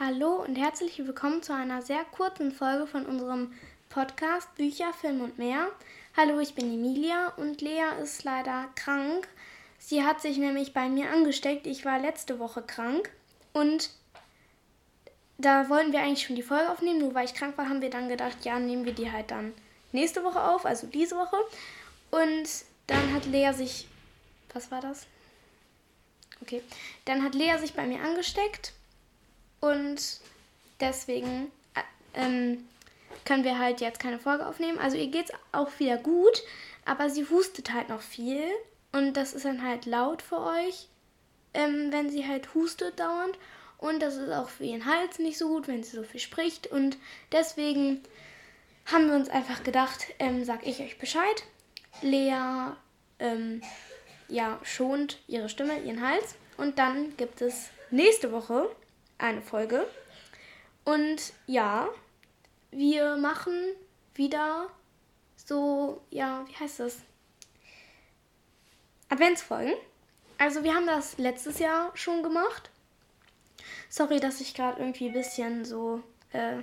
Hallo und herzlich willkommen zu einer sehr kurzen Folge von unserem Podcast Bücher, Film und mehr. Hallo, ich bin Emilia und Lea ist leider krank. Sie hat sich nämlich bei mir angesteckt. Ich war letzte Woche krank und da wollten wir eigentlich schon die Folge aufnehmen. Nur weil ich krank war, haben wir dann gedacht, ja, nehmen wir die halt dann nächste Woche auf, also diese Woche. Und dann hat Lea sich. Was war das? Okay. Dann hat Lea sich bei mir angesteckt und deswegen äh, ähm, können wir halt jetzt keine Folge aufnehmen. Also ihr geht's auch wieder gut, aber sie hustet halt noch viel. Und das ist dann halt laut für euch, ähm, wenn sie halt hustet dauernd. Und das ist auch für ihren Hals nicht so gut, wenn sie so viel spricht. Und deswegen haben wir uns einfach gedacht, ähm, sag ich euch Bescheid. Lea ähm, ja, schont ihre Stimme, ihren Hals. Und dann gibt es nächste Woche eine Folge. Und ja, wir machen wieder so, ja, wie heißt das? Adventsfolgen. Also wir haben das letztes Jahr schon gemacht. Sorry, dass ich gerade irgendwie ein bisschen so, äh,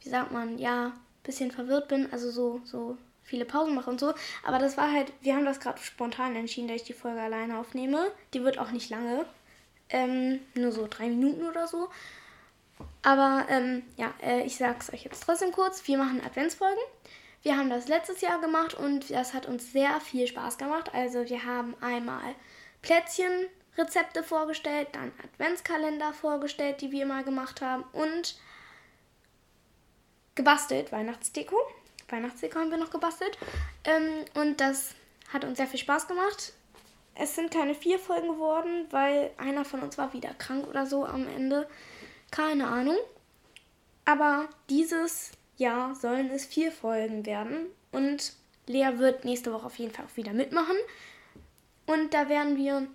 wie sagt man, ja, ein bisschen verwirrt bin. Also so, so viele Pausen mache und so. Aber das war halt, wir haben das gerade spontan entschieden, dass ich die Folge alleine aufnehme. Die wird auch nicht lange. Ähm, nur so drei Minuten oder so. Aber ähm, ja, äh, ich sag's euch jetzt trotzdem kurz. Wir machen Adventsfolgen. Wir haben das letztes Jahr gemacht und das hat uns sehr viel Spaß gemacht. Also wir haben einmal Plätzchenrezepte vorgestellt, dann Adventskalender vorgestellt, die wir mal gemacht haben und gebastelt, Weihnachtsdeko. Weihnachtsdeko haben wir noch gebastelt. Ähm, und das hat uns sehr viel Spaß gemacht. Es sind keine vier Folgen geworden, weil einer von uns war wieder krank oder so am Ende. Keine Ahnung. Aber dieses Jahr sollen es vier Folgen werden. Und Lea wird nächste Woche auf jeden Fall auch wieder mitmachen. Und da werden wir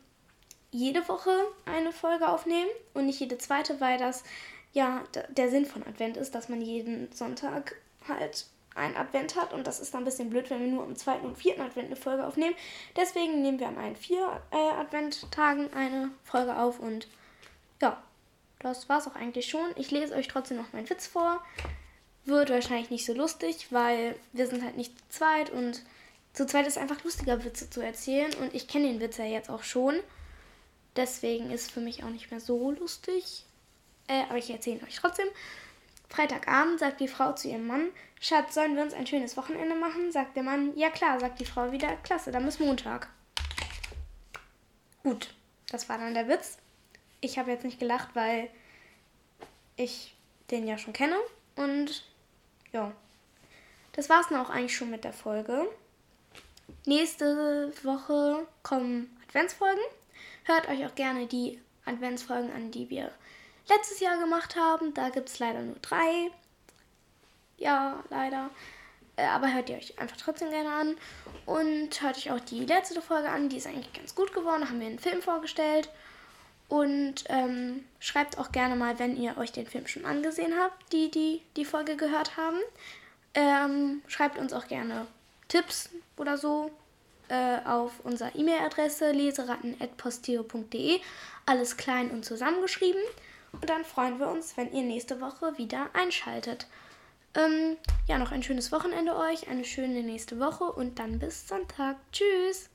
jede Woche eine Folge aufnehmen und nicht jede zweite, weil das ja der Sinn von Advent ist, dass man jeden Sonntag halt einen Advent hat und das ist dann ein bisschen blöd, wenn wir nur am zweiten und vierten Advent eine Folge aufnehmen. Deswegen nehmen wir an allen vier äh, Adventtagen eine Folge auf und ja, das war's auch eigentlich schon. Ich lese euch trotzdem noch meinen Witz vor. Wird wahrscheinlich nicht so lustig, weil wir sind halt nicht zu zweit und zu zweit ist einfach lustiger, Witze zu erzählen und ich kenne den Witz ja jetzt auch schon. Deswegen ist es für mich auch nicht mehr so lustig. Äh, aber ich erzähle ihn euch trotzdem. Freitagabend sagt die Frau zu ihrem Mann, Schatz, sollen wir uns ein schönes Wochenende machen? Sagt der Mann, ja klar, sagt die Frau wieder, klasse, dann bis Montag. Gut, das war dann der Witz. Ich habe jetzt nicht gelacht, weil ich den ja schon kenne. Und ja, das war es dann auch eigentlich schon mit der Folge. Nächste Woche kommen Adventsfolgen. Hört euch auch gerne die Adventsfolgen an, die wir letztes Jahr gemacht haben. Da gibt es leider nur drei. Ja, leider. Äh, aber hört ihr euch einfach trotzdem gerne an. Und hört euch auch die letzte Folge an. Die ist eigentlich ganz gut geworden. Da haben wir einen Film vorgestellt. Und ähm, schreibt auch gerne mal, wenn ihr euch den Film schon angesehen habt, die die, die Folge gehört haben. Ähm, schreibt uns auch gerne Tipps oder so äh, auf unserer E-Mail-Adresse leseratten.posteo.de. Alles klein und zusammengeschrieben. Und dann freuen wir uns, wenn ihr nächste Woche wieder einschaltet. Ähm, ja, noch ein schönes Wochenende euch, eine schöne nächste Woche und dann bis Sonntag. Tschüss!